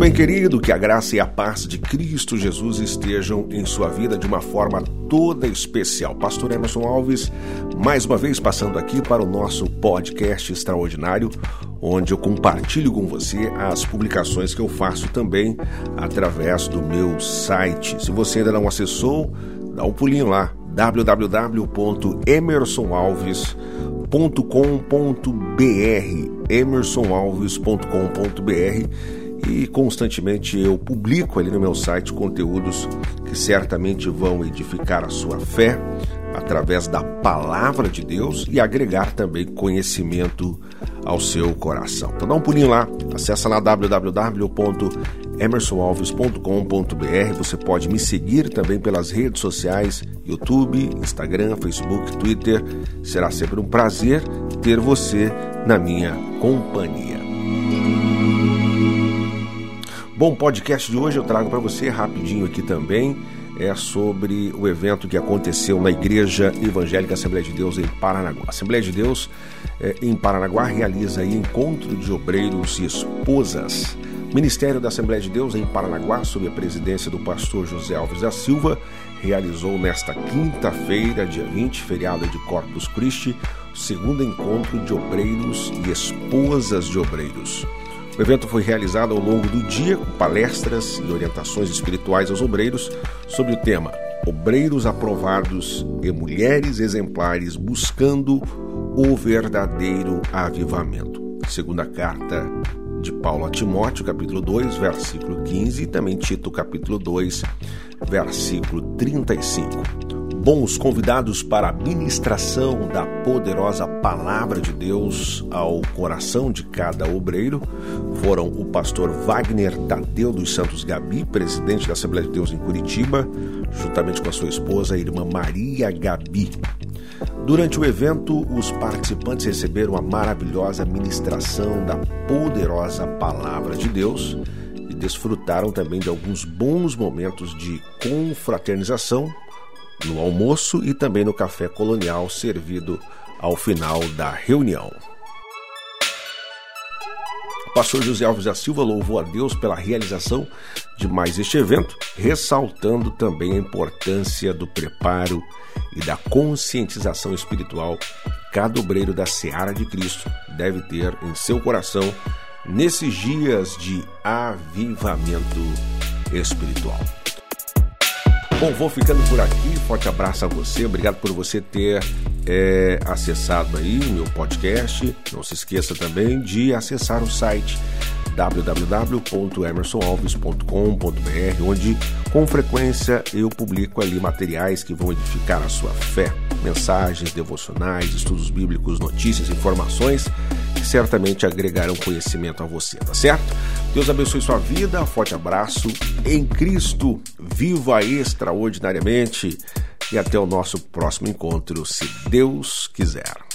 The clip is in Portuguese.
bem, querido? Que a graça e a paz de Cristo Jesus estejam em sua vida de uma forma toda especial. Pastor Emerson Alves, mais uma vez passando aqui para o nosso podcast extraordinário, onde eu compartilho com você as publicações que eu faço também através do meu site. Se você ainda não acessou, dá um pulinho lá www.emersonalves.com.br emersonalves.com.br e constantemente eu publico ali no meu site conteúdos que certamente vão edificar a sua fé através da palavra de Deus e agregar também conhecimento ao seu coração. Então dá um pulinho lá, acessa lá www.emersonalves.com.br. Você pode me seguir também pelas redes sociais, YouTube, Instagram, Facebook, Twitter. Será sempre um prazer ter você na minha companhia. Bom, podcast de hoje eu trago para você rapidinho aqui também é sobre o evento que aconteceu na Igreja Evangélica Assembleia de Deus em Paranaguá. Assembleia de Deus é, em Paranaguá realiza encontro de obreiros e esposas. Ministério da Assembleia de Deus em Paranaguá, sob a presidência do pastor José Alves da Silva, realizou nesta quinta-feira, dia 20, feriado de Corpus Christi, o segundo encontro de obreiros e esposas de obreiros. O evento foi realizado ao longo do dia com palestras e orientações espirituais aos obreiros sobre o tema Obreiros aprovados e mulheres exemplares buscando o verdadeiro avivamento. Segunda carta de Paulo a Timóteo, capítulo 2, versículo 15, e também Tito, capítulo 2, versículo 35 bons convidados para a ministração da poderosa palavra de Deus ao coração de cada obreiro foram o pastor Wagner Tadeu dos Santos Gabi, presidente da Assembleia de Deus em Curitiba, juntamente com a sua esposa, a irmã Maria Gabi. Durante o evento, os participantes receberam a maravilhosa ministração da poderosa palavra de Deus e desfrutaram também de alguns bons momentos de confraternização no almoço e também no café colonial servido ao final da reunião. O pastor José Alves da Silva louvou a Deus pela realização de mais este evento, ressaltando também a importância do preparo e da conscientização espiritual cada obreiro da seara de Cristo deve ter em seu coração nesses dias de avivamento espiritual. Bom, vou ficando por aqui. Forte abraço a você. Obrigado por você ter é, acessado aí o meu podcast. Não se esqueça também de acessar o site www.emersonalves.com.br, onde com frequência eu publico ali materiais que vão edificar a sua fé, mensagens devocionais, estudos bíblicos, notícias, informações que certamente agregarão conhecimento a você, tá certo? Deus abençoe sua vida, forte abraço em Cristo, viva extraordinariamente e até o nosso próximo encontro, se Deus quiser.